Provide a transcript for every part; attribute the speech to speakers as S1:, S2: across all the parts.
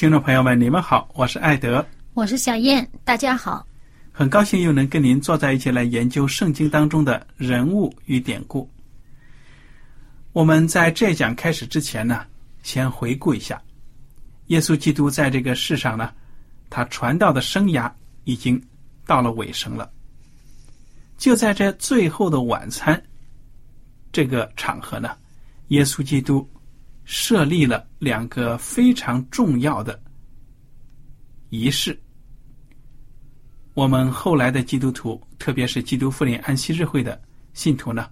S1: 听众朋友们，你们好，我是艾德，
S2: 我是小燕，大家好。
S1: 很高兴又能跟您坐在一起来研究圣经当中的人物与典故。我们在这讲开始之前呢，先回顾一下，耶稣基督在这个世上呢，他传道的生涯已经到了尾声了。就在这最后的晚餐这个场合呢，耶稣基督。设立了两个非常重要的仪式。我们后来的基督徒，特别是基督复临安息日会的信徒呢，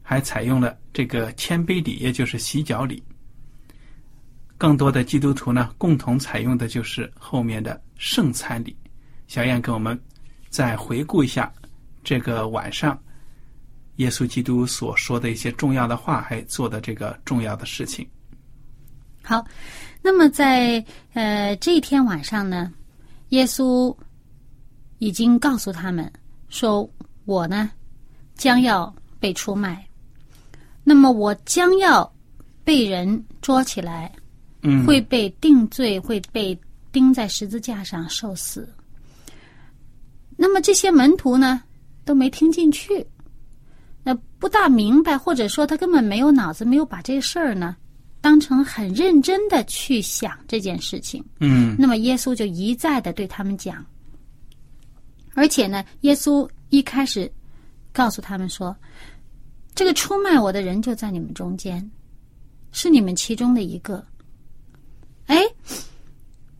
S1: 还采用了这个谦卑礼，也就是洗脚礼。更多的基督徒呢，共同采用的就是后面的圣餐礼。小燕给我们再回顾一下这个晚上。耶稣基督所说的一些重要的话，还做的这个重要的事情。
S2: 好，那么在呃这一天晚上呢，耶稣已经告诉他们说：“我呢将要被出卖，那么我将要被人捉起来，
S1: 嗯，
S2: 会被定罪，会被钉在十字架上受死。那么这些门徒呢都没听进去。”那不大明白，或者说他根本没有脑子，没有把这事儿呢当成很认真的去想这件事情。
S1: 嗯，
S2: 那么耶稣就一再的对他们讲，而且呢，耶稣一开始告诉他们说，这个出卖我的人就在你们中间，是你们其中的一个。哎，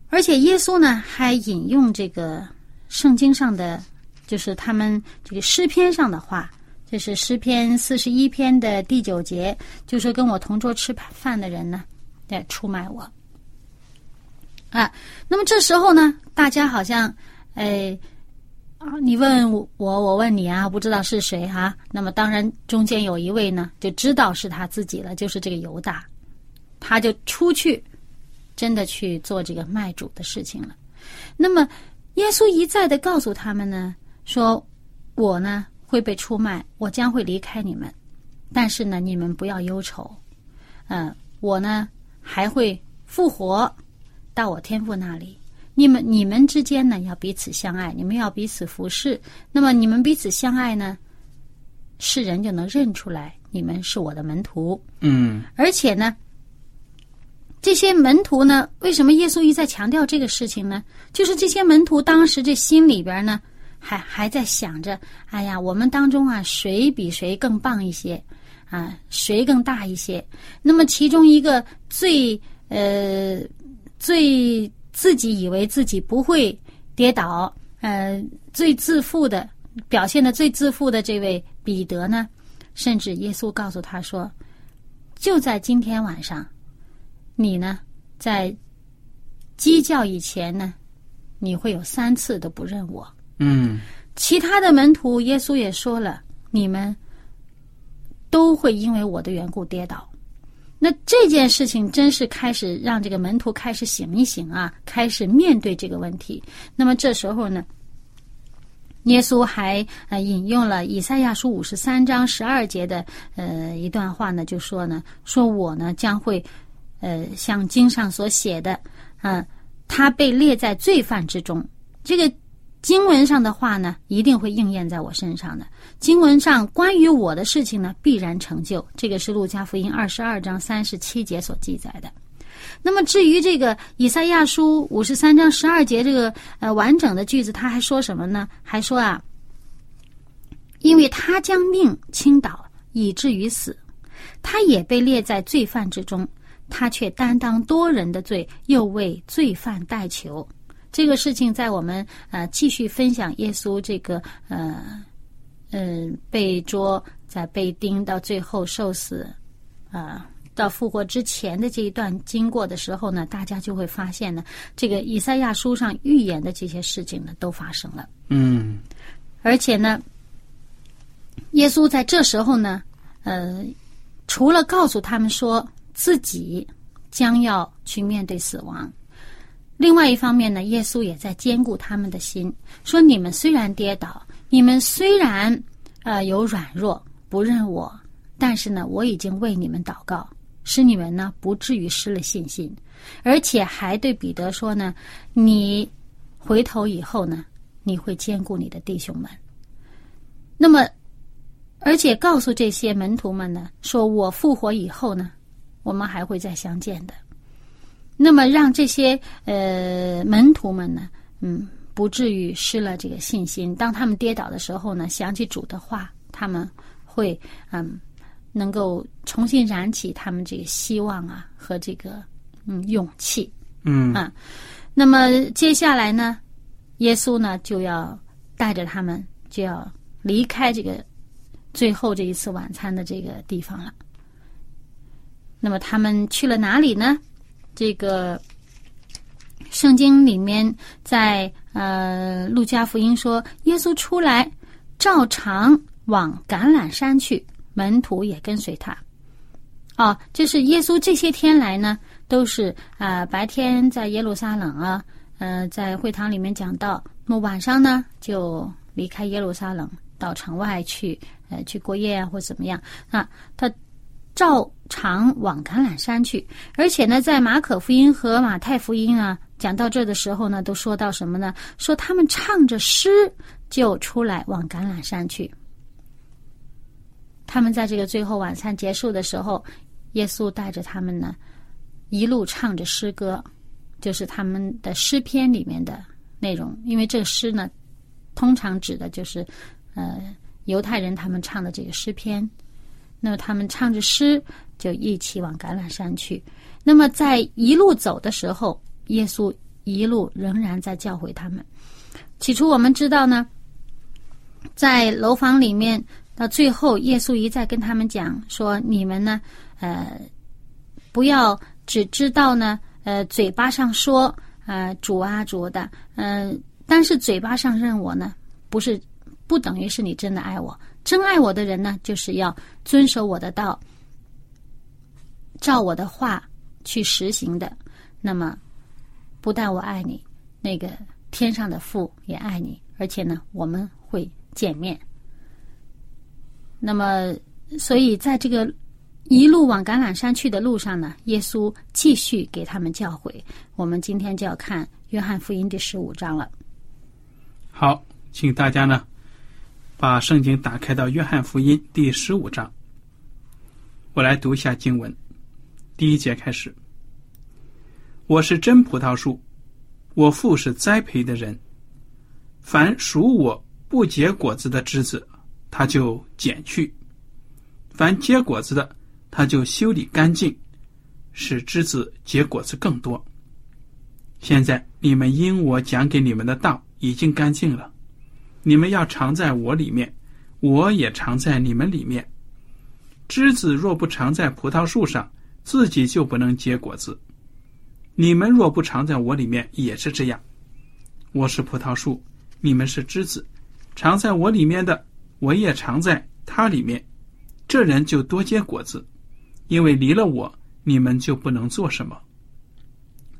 S2: 而且耶稣呢还引用这个圣经上的，就是他们这个诗篇上的话。这是诗篇四十一篇的第九节，就说跟我同桌吃饭的人呢，在出卖我。啊，那么这时候呢，大家好像，哎，啊，你问我，我问你啊，不知道是谁哈。那么当然，中间有一位呢，就知道是他自己了，就是这个犹大，他就出去，真的去做这个卖主的事情了。那么，耶稣一再的告诉他们呢，说我呢。会被出卖，我将会离开你们，但是呢，你们不要忧愁，嗯，我呢还会复活到我天父那里。你们你们之间呢要彼此相爱，你们要彼此服侍。那么你们彼此相爱呢，世人就能认出来你们是我的门徒。
S1: 嗯，
S2: 而且呢，这些门徒呢，为什么耶稣一再强调这个事情呢？就是这些门徒当时这心里边呢。还还在想着，哎呀，我们当中啊，谁比谁更棒一些，啊，谁更大一些？那么其中一个最呃最自己以为自己不会跌倒，呃，最自负的表现的最自负的这位彼得呢，甚至耶稣告诉他说，就在今天晚上，你呢在鸡叫以前呢，你会有三次都不认我。
S1: 嗯，
S2: 其他的门徒，耶稣也说了，你们都会因为我的缘故跌倒。那这件事情真是开始让这个门徒开始醒一醒啊，开始面对这个问题。那么这时候呢，耶稣还呃引用了以赛亚书五十三章十二节的呃一段话呢，就说呢，说我呢将会呃像经上所写的，嗯，他被列在罪犯之中。这个经文上的话呢，一定会应验在我身上的。经文上关于我的事情呢，必然成就。这个是路加福音二十二章三十七节所记载的。那么至于这个以赛亚书五十三章十二节这个呃完整的句子，他还说什么呢？还说啊，因为他将命倾倒，以至于死，他也被列在罪犯之中，他却担当多人的罪，又为罪犯代求。这个事情在我们呃继续分享耶稣这个呃。嗯，被捉，在被钉，到最后受死，啊，到复活之前的这一段经过的时候呢，大家就会发现呢，这个以赛亚书上预言的这些事情呢，都发生了。
S1: 嗯，
S2: 而且呢，耶稣在这时候呢，呃，除了告诉他们说自己将要去面对死亡，另外一方面呢，耶稣也在兼顾他们的心，说你们虽然跌倒。你们虽然，呃，有软弱不认我，但是呢，我已经为你们祷告，使你们呢不至于失了信心，而且还对彼得说呢，你回头以后呢，你会兼顾你的弟兄们。那么，而且告诉这些门徒们呢，说我复活以后呢，我们还会再相见的。那么，让这些呃门徒们呢，嗯。不至于失了这个信心。当他们跌倒的时候呢，想起主的话，他们会嗯，能够重新燃起他们这个希望啊和这个嗯勇气。
S1: 嗯
S2: 啊，那么接下来呢，耶稣呢就要带着他们就要离开这个最后这一次晚餐的这个地方了。那么他们去了哪里呢？这个。圣经里面，在呃路加福音说，耶稣出来，照常往橄榄山去，门徒也跟随他。哦，就是耶稣这些天来呢，都是啊白天在耶路撒冷啊，呃在会堂里面讲道，那么晚上呢就离开耶路撒冷到城外去，呃去过夜啊或怎么样啊，他。照常往橄榄山去，而且呢，在马可福音和马太福音啊讲到这的时候呢，都说到什么呢？说他们唱着诗就出来往橄榄山去。他们在这个最后晚餐结束的时候，耶稣带着他们呢，一路唱着诗歌，就是他们的诗篇里面的内容。因为这诗呢，通常指的就是呃犹太人他们唱的这个诗篇。那么他们唱着诗，就一起往橄榄山去。那么在一路走的时候，耶稣一路仍然在教诲他们。起初我们知道呢，在楼房里面，到最后耶稣一再跟他们讲说：“你们呢，呃，不要只知道呢，呃，嘴巴上说，呃，主啊主的，嗯，但是嘴巴上认我呢，不是不等于是你真的爱我。”真爱我的人呢，就是要遵守我的道，照我的话去实行的。那么，不但我爱你，那个天上的父也爱你，而且呢，我们会见面。那么，所以在这个一路往橄榄山去的路上呢，耶稣继续给他们教诲。我们今天就要看约翰福音第十五章了。
S1: 好，请大家呢。把圣经打开到约翰福音第十五章，我来读一下经文。第一节开始：“我是真葡萄树，我父是栽培的人。凡属我不结果子的枝子，他就剪去；凡结果子的，他就修理干净，使枝子结果子更多。现在你们因我讲给你们的道已经干净了。”你们要常在我里面，我也常在你们里面。枝子若不常在葡萄树上，自己就不能结果子。你们若不常在我里面，也是这样。我是葡萄树，你们是枝子，常在我里面的，我也常在它里面。这人就多结果子，因为离了我，你们就不能做什么。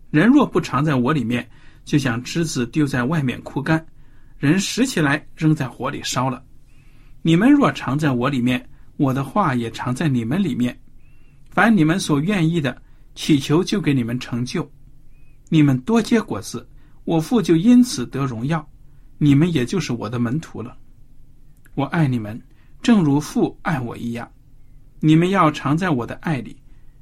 S1: 人若不常在我里面，就像枝子丢在外面枯干，人拾起来扔在火里烧了。你们若常在我里面，我的话也常在你们里面。凡你们所愿意的，祈求就给你们成就。你们多结果子，我父就因此得荣耀，你们也就是我的门徒了。我爱你们，正如父爱我一样。你们要常在我的爱里。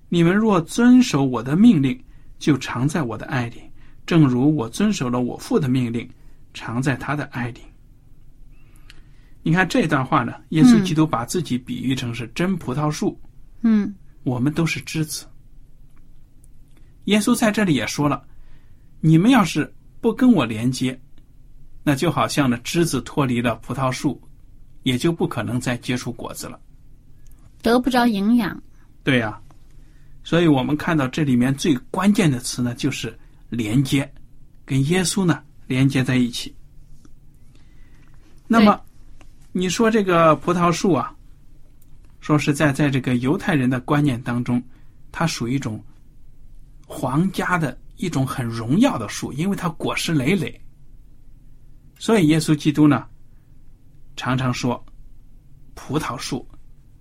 S1: 你们若遵守我的命令，就常在我的爱里。正如我遵守了我父的命令，常在他的爱里。你看这段话呢，耶稣基督把自己比喻成是真葡萄树，
S2: 嗯
S1: 我们都是枝子。耶稣在这里也说了，你们要是不跟我连接，那就好像呢枝子脱离了葡萄树，也就不可能再结出果子了。
S2: 得不着营养。
S1: 对呀、所以我们看到这里面最关键的词呢，就是连接，跟耶稣呢连接在一起。那么，你说这个葡萄树啊，说实在，在这个犹太人的观念当中，它属于一种皇家的一种很荣耀的树，因为它果实累累。所以耶稣基督呢，常常说葡萄树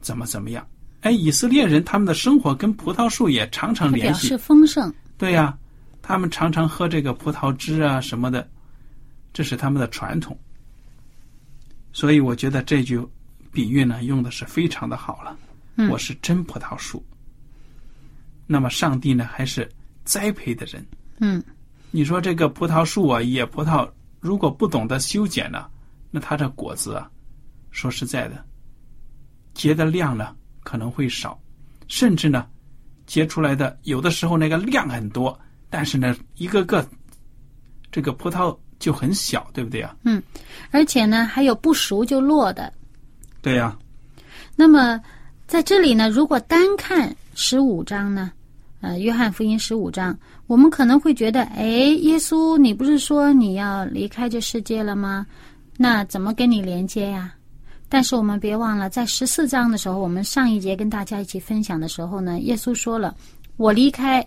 S1: 怎么怎么样。哎，以色列人他们的生活跟葡萄树也常常联系
S2: 它表示。丰盛。
S1: 对呀、他们常常喝这个葡萄汁啊什么的，这是他们的传统。所以我觉得这句比喻呢用的是非常的好了。
S2: 嗯
S1: 我是真葡萄树。那么上帝呢还是栽培的人。
S2: 嗯
S1: 你说这个葡萄树啊，野葡萄如果不懂得修剪呢，那它这果子啊，说实在的，结的量呢可能会少，甚至呢，结出来的有的时候那个量很多，但是呢，一个个这个葡萄就很小，对不对啊？
S2: 而且呢，还有不熟就落的。
S1: 对呀、
S2: 那么在这里呢，如果单看十五章呢，呃，约翰福音十五章，我们可能会觉得，哎，耶稣，你不是说你要离开这世界了吗？那怎么跟你连接呀？但是我们别忘了，在十四章的时候，我们上一节跟大家一起分享的时候呢，耶稣说了：“我离开，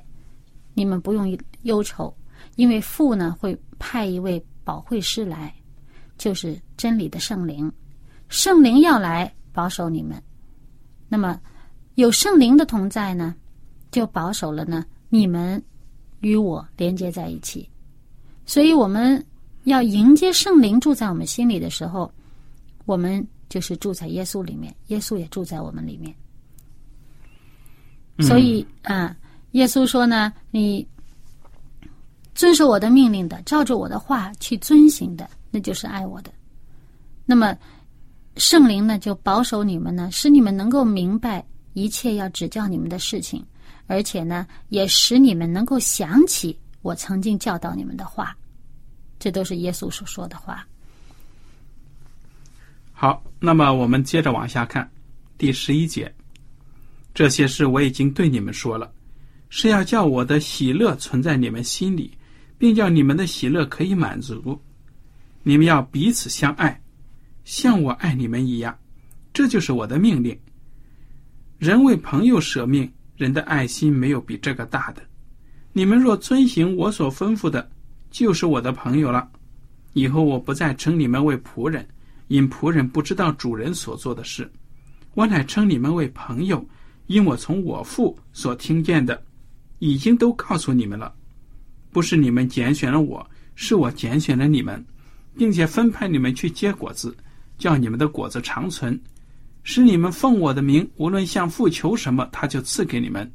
S2: 你们不用忧愁，因为父呢会派一位保惠师来，就是真理的圣灵。圣灵要来保守你们。那么有圣灵的同在呢，就保守了呢你们与我连接在一起。所以我们要迎接圣灵住在我们心里的时候，我们就是住在耶稣里面，耶稣也住在我们里面。所以啊、耶稣说呢，你遵守我的命令的，照着我的话去遵行的，那就是爱我的。那么圣灵呢，就保守你们呢，使你们能够明白一切要指教你们的事情，而且呢，也使你们能够想起我曾经教导你们的话。这都是耶稣所说的话。
S1: 好，那么我们接着往下看，第十一节，这些事我已经对你们说了，是要叫我的喜乐存在你们心里，并叫你们的喜乐可以满足。你们要彼此相爱，像我爱你们一样，这就是我的命令。人为朋友舍命，人的爱心没有比这个大的。你们若遵行我所吩咐的，就是我的朋友了。以后我不再称你们为仆人。因仆人不知道主人所做的事，我乃称你们为朋友，因我从我父所听见的，已经都告诉你们了。不是你们拣选了我，是我拣选了你们，并且分派你们去结果子，叫你们的果子长存，使你们奉我的名，无论向父求什么，他就赐给你们。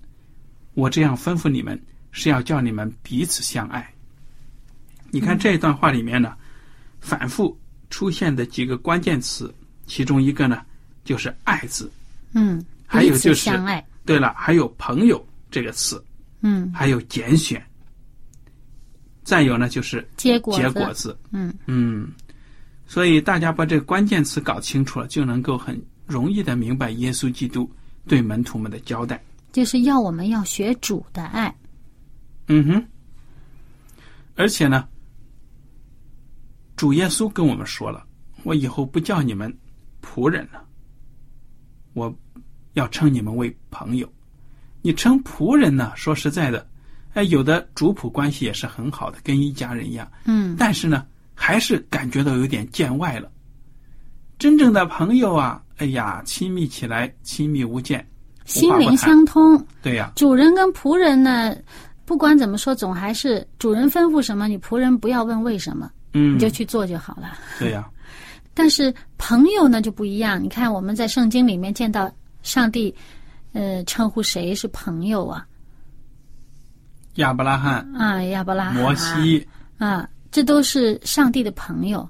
S1: 我这样吩咐你们，是要叫你们彼此相爱。你看这一段话里面呢，反复。出现的几个关键词，其中一个呢就是“爱”字，
S2: 嗯，彼
S1: 还有就是
S2: 此相爱。
S1: 对了，还有“朋友”这个词，
S2: 嗯，
S1: 还有拣选，再有呢就是
S2: 结果子
S1: 结果子。
S2: 嗯
S1: 嗯，所以大家把这个关键词搞清楚了，就能够很容易的明白耶稣基督对门徒们的交代。
S2: 就是要我们要学主的爱。
S1: 嗯哼，而且呢，主耶稣跟我们说了，我以后不叫你们仆人了，我要称你们为朋友。你称仆人呢？说实在的，哎，有的主仆关系也是很好的，跟一家人一样。
S2: 嗯
S1: 但是呢，还是感觉到有点见外了。真正的朋友啊，哎呀，亲密起来亲密无间，
S2: 心灵。相通。
S1: 对呀、
S2: 主人跟仆人呢，不管怎么说，总还是主人吩咐什么，你仆人不要问为什么，
S1: 嗯
S2: 你，就去做就好了。
S1: 对呀、
S2: 但是朋友呢就不一样，你看我们在圣经里面见到上帝，呃，称呼谁是朋友啊？
S1: 亚伯拉罕、
S2: 啊，亚伯拉罕、
S1: 摩西，
S2: 啊，这都是上帝的朋友。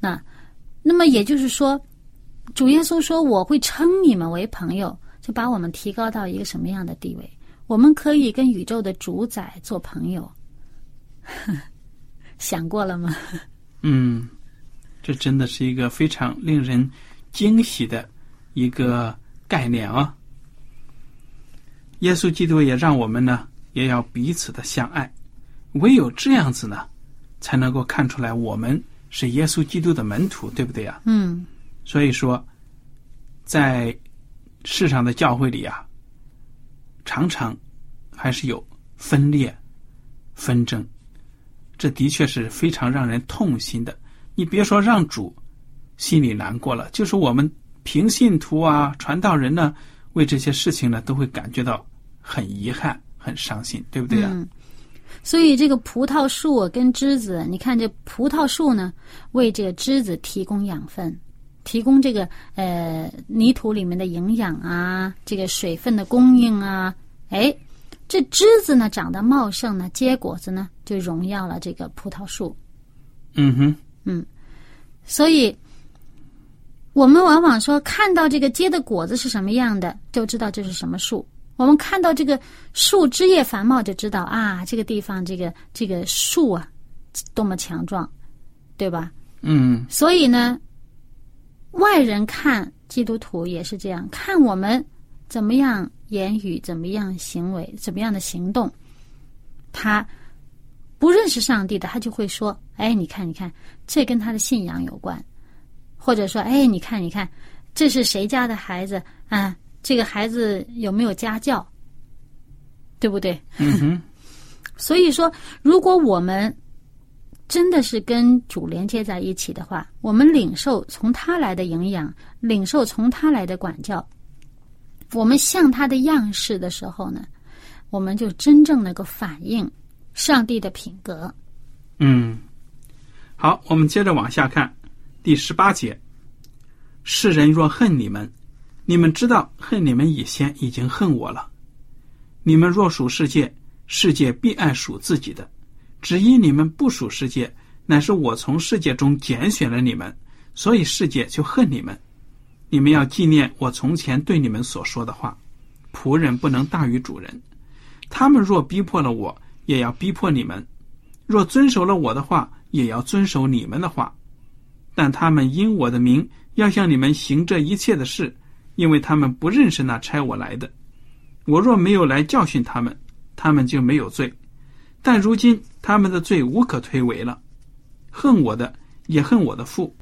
S2: 那，那么也就是说，主耶稣说我会称你们为朋友，就把我们提高到一个什么样的地位？我们可以跟宇宙的主宰做朋友，想过了吗？
S1: 嗯，这真的是一个非常令人惊喜的一个概念啊！耶稣基督也让我们呢，也要彼此的相爱，唯有这样子呢，才能够看出来我们是耶稣基督的门徒，对不对呀？
S2: 嗯
S1: 所以说，在世上的教会里啊，常常还是有分裂、纷争，这的确是非常让人痛心的。你别说让主心里难过了，就是我们平信徒啊、传道人呢，为这些事情呢，都会感觉到很遗憾、很伤心，对不对啊、
S2: 嗯。所以这个葡萄树跟枝子，你看这葡萄树呢，为这个枝子提供养分，提供这个呃泥土里面的营养啊，这个水分的供应啊，哎，这枝子呢长得茂盛呢，结果子呢就荣耀了这个葡萄树。
S1: 嗯哼，嗯
S2: 所以，我们往往说看到这个结的果子是什么样的，就知道这是什么树。我们看到这个树枝叶繁茂，就知道啊，这个地方这个这个树啊，多么强壮，对吧？
S1: 嗯
S2: 所以呢，外人看基督徒也是这样，看我们怎么样言语，怎么样行为，怎么样的行动，他不认识上帝的，他就会说：“哎，你看，你看，这跟他的信仰有关。”或者说：“哎，你看，你看，这是谁家的孩子啊？这个孩子有没有家教？对不对？”
S1: 嗯哼，
S2: 所以说，如果我们真的是跟主连接在一起的话，我们领受从他来的营养，领受从他来的管教，我们像他的样式的时候呢，我们就真正能够反映上帝的品格。
S1: 嗯，好，我们接着往下看，第十八节：世人若恨你们，你们知道恨你们以前已经恨我了。你们若属世界，世界必爱属自己的；只因你们不属世界，乃是我从世界中拣选了你们，所以世界就恨你们。你们要纪念我从前对你们所说的话：仆人不能大于主人。他们若逼迫了我，也要逼迫你们；若遵守了我的话，也要遵守你们的话。但他们因我的名要向你们行这一切的事，因为他们不认识那差我来的。我若没有来教训他们，他们就没有罪。但如今他们的罪无可推诿了，恨我的也恨我的父。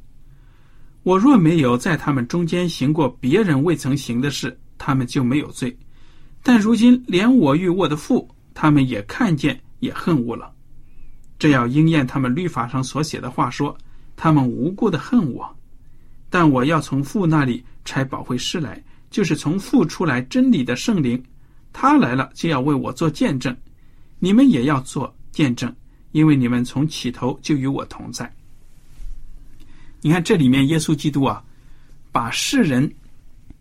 S1: 我若没有在他们中间行过别人未曾行的事，他们就没有罪。但如今连我与我的父，他们也看见也恨恶了。这要应验他们律法上所写的话说：他们无故的恨我。但我要从父那里拆保惠师来，就是从父出来真理的圣灵，他来了就要为我做见证。你们也要做见证，因为你们从起头就与我同在。你看这里面，耶稣基督啊，把世人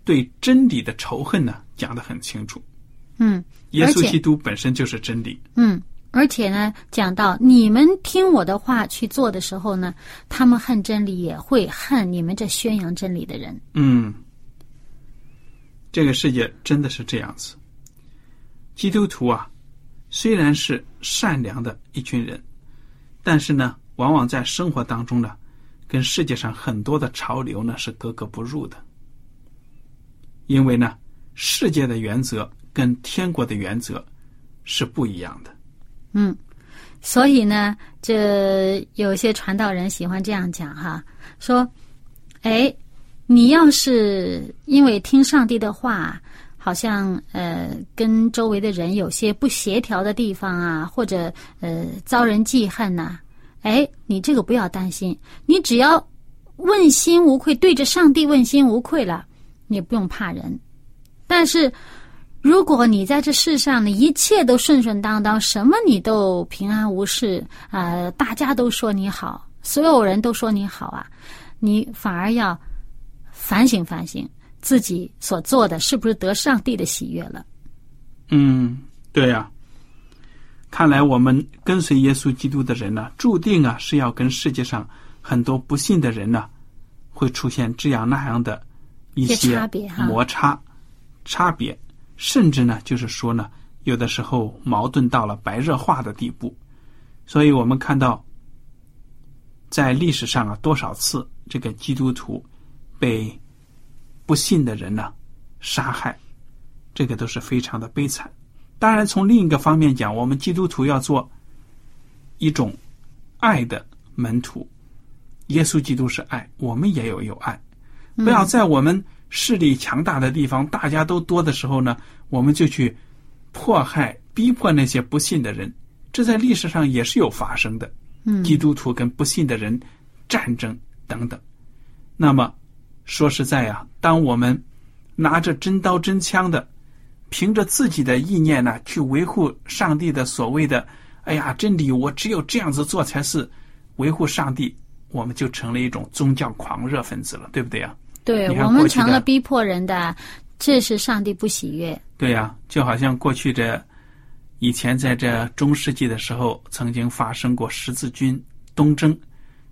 S1: 对真理的仇恨呢讲得很清楚。
S2: 嗯
S1: 耶稣基督本身就是真理。
S2: 嗯，而且呢，讲到你们听我的话去做的时候呢，他们恨真理，也会恨你们这宣扬真理的人。
S1: 嗯，这个世界真的是这样子。基督徒啊，虽然是善良的一群人，但是呢，往往在生活当中呢，跟世界上很多的潮流呢是格格不入的。因为呢，世界的原则跟天国的原则是不一样的。
S2: 嗯，所以呢，这有些传道人喜欢这样讲哈，说，哎，你要是因为听上帝的话，好像呃跟周围的人有些不协调的地方啊，或者呃遭人记恨呐、哎，你这个不要担心，你只要问心无愧，对着上帝问心无愧了，你不用怕人。但是，如果你在这世上呢，一切都顺顺当当，什么你都平安无事啊、大家都说你好，所有人都说你好啊，你反而要反省反省自己所做的是不是得上帝的喜悦了。
S1: 嗯，对呀、看来我们跟随耶稣基督的人呢，注定啊是要跟世界上很多不信的人呢，会出现这样那样的一
S2: 些
S1: 些
S2: 差别哈
S1: 摩擦、差别，甚至呢，就是说呢，有的时候矛盾到了白热化的地步。所以我们看到，在历史上啊，多少次这个基督徒被不信的人呢杀害，这个都是非常的悲惨。当然，从另一个方面讲，我们基督徒要做一种爱的门徒。耶稣基督是爱，我们也有有爱。不要在我们势力强大的地方，大家都多的时候呢，我们就去迫害、逼迫那些不信的人。这在历史上也是有发生的。
S2: 嗯
S1: 基督徒跟不信的人战争等等。那么说实在呀、当我们拿着真刀真枪的，凭着自己的意念呢，去维护上帝的所谓的“哎呀真理”，我只有这样子做才是维护上帝，我们就成了一种宗教狂热分子了，对不对呀？
S2: 对我们成了逼迫人的，这是上帝不喜悦。
S1: 对呀、就好像过去这以前在这中世纪的时候，曾经发生过十字军东征，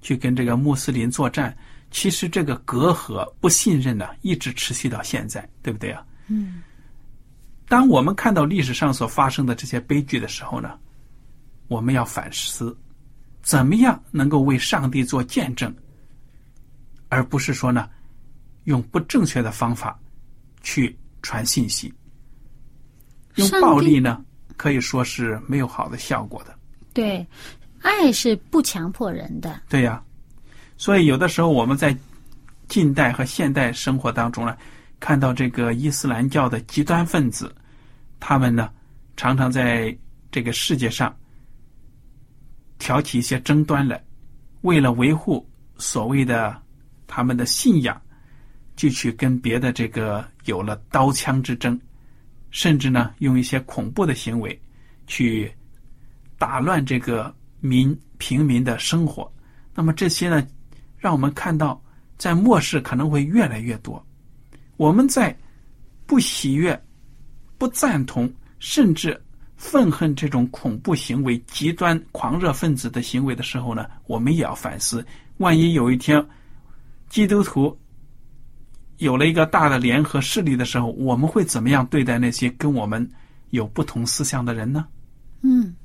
S1: 去跟这个穆斯林作战。其实这个隔阂、不信任呢，一直持续到现在，对不对啊？
S2: 嗯，
S1: 当我们看到历史上所发生的这些悲剧的时候呢，我们要反思，怎么样能够为上帝做见证，而不是说呢，用不正确的方法去传信息。用暴力呢，可以说是没有好的效果的。
S2: 对，爱是不强迫人的。
S1: 对呀、所以有的时候我们在近代和现代生活当中呢，看到这个伊斯兰教的极端分子，他们呢常常在这个世界上挑起一些争端来，为了维护所谓的他们的信仰，就去跟别的这个有了刀枪之争，甚至呢用一些恐怖的行为去打乱这个民平民的生活。那么这些呢，让我们看到，在末世可能会越来越多。我们在不喜悦、不赞同，甚至愤恨这种恐怖行为、极端狂热分子的行为的时候呢，我们也要反思：万一有一天基督徒有了一个大的联合势力的时候，我们会怎么样对待那些跟我们有不同思想的人呢？
S2: 嗯，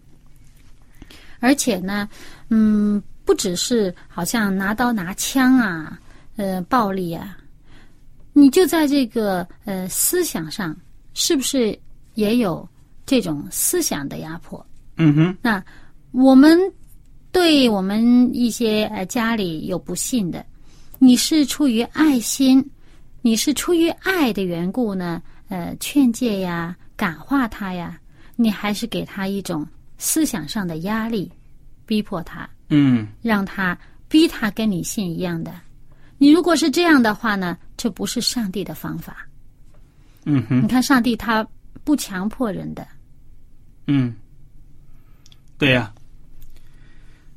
S2: 而且呢，嗯，不只是好像拿刀拿枪啊，呃，暴力啊，你就在这个呃思想上，是不是也有这种思想的压迫？
S1: 嗯哼，
S2: 那我们对我们一些呃家里有不幸的，你是出于爱心，你是出于爱的缘故呢，呃，劝诫呀，感化他呀，你还是给他一种思想上的压力，逼迫他，
S1: 嗯
S2: 让他逼他跟你信一样的。你如果是这样的话呢，这不是上帝的方法。
S1: 嗯哼。
S2: 你看，上帝他不强迫人的。
S1: 嗯，对呀、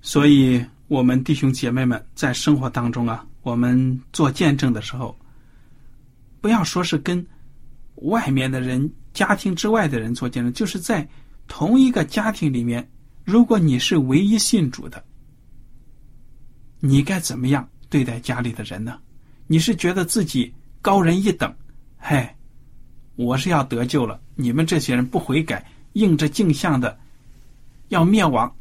S1: 所以我们弟兄姐妹们在生活当中啊，我们做见证的时候，不要说是跟外面的人、家庭之外的人做见证，就是在同一个家庭里面，如果你是唯一信主的，你该怎么样对待家里的人呢？你是觉得自己高人一等，嘿，我是要得救了，你们这些人不悔改，应着镜像的要灭亡，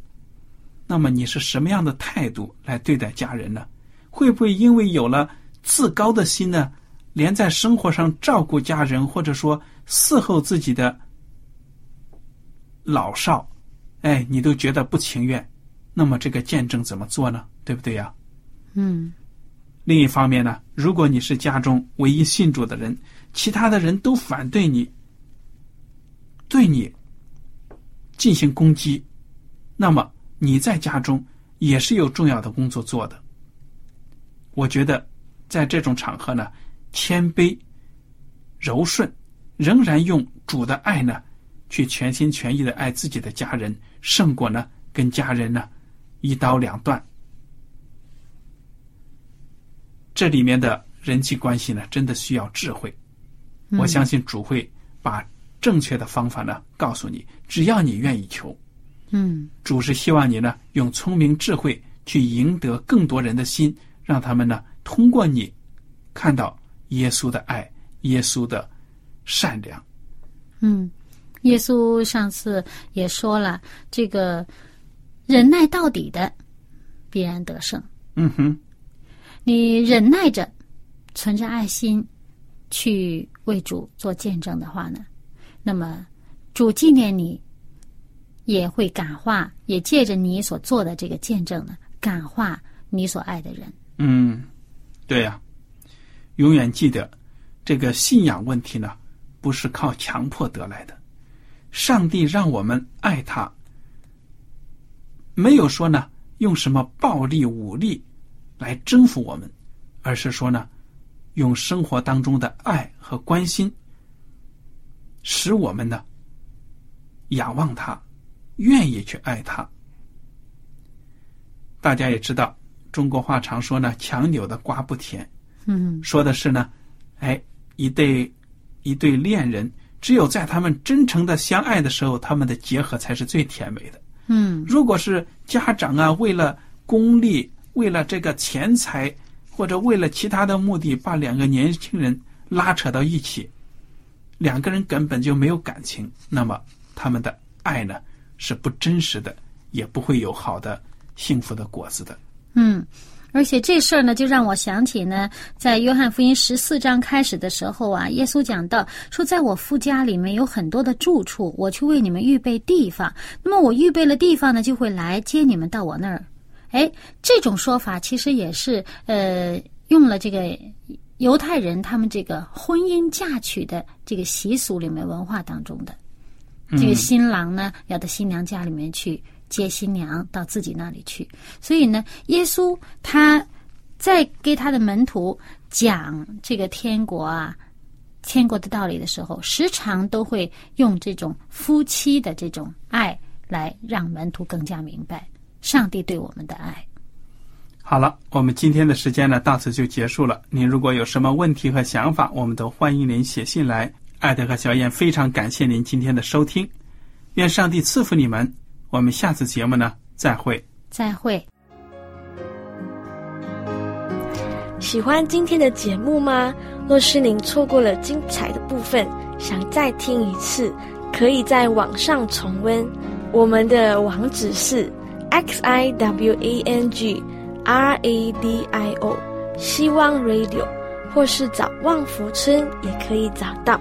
S1: 那么你是什么样的态度来对待家人呢？会不会因为有了自高的心呢，连在生活上照顾家人，或者说伺候自己的老少，哎，你都觉得不情愿？那么这个见证怎么做呢？对不对呀？
S2: 嗯，
S1: 另一方面呢，如果你是家中唯一信主的人，其他的人都反对你，对你进行攻击，那么你在家中也是有重要的工作做的。我觉得，在这种场合呢，谦卑、柔顺，仍然用主的爱呢，去全心全意的爱自己的家人，胜过呢跟家人呢一刀两断。这里面的人际关系呢，真的需要智慧。我相信主会把正确的方法呢告诉你，只要你愿意求。
S2: 嗯，
S1: 主是希望你呢用聪明智慧去赢得更多人的心，让他们呢通过你看到耶稣的爱、耶稣的善良。
S2: 嗯，耶稣上次也说了，这个忍耐到底的必然得胜。
S1: 嗯哼，
S2: 你忍耐着，存着爱心去为主做见证的话呢，那么主纪念你，也会感化，也借着你所做的这个见证呢，感化你所爱的人。
S1: 嗯，对呀、永远记得这个信仰问题呢，不是靠强迫得来的。上帝让我们爱他，没有说呢用什么暴力武力来征服我们，而是说呢，用生活当中的爱和关心，使我们呢仰望他，愿意去爱他。大家也知道，中国话常说呢，“强扭的瓜不甜”。
S2: 嗯
S1: 说的是呢，哎，一对一对恋人，只有在他们真诚的相爱的时候，他们的结合才是最甜美的。
S2: 嗯
S1: 如果是家长啊，为了功利，为了这个钱财，或者为了其他的目的，把两个年轻人拉扯到一起，两个人根本就没有感情，那么他们的爱呢是不真实的，也不会有好的幸福的果子的。
S2: 嗯。而且这事儿呢，就让我想起呢，在约翰福音十四章开始的时候啊，耶稣讲到说，在我父家里面有很多的住处，我去为你们预备地方。那么我预备了地方呢，就会来接你们到我那儿。哎，这种说法其实也是呃，用了这个犹太人他们这个婚姻嫁娶的这个习俗里面文化当中的。这个新郎呢，要到新娘家里面去接新娘到自己那里去。所以呢，耶稣他在给他的门徒讲这个天国啊、天国的道理的时候，时常都会用这种夫妻的这种爱来让门徒更加明白上帝对我们的爱。
S1: 好了，我们今天的时间呢到此就结束了。您如果有什么问题和想法，我们都欢迎您写信来。艾德和小燕非常感谢您今天的收听，愿上帝赐福你们。我们下次节目呢再会。
S2: 再会。
S3: 喜欢今天的节目吗？若是您错过了精彩的部分，想再听一次，可以在网上重温。我们的网址是 x i w a n g r a d i o 希望 Radio，或是找旺福村也可以找到。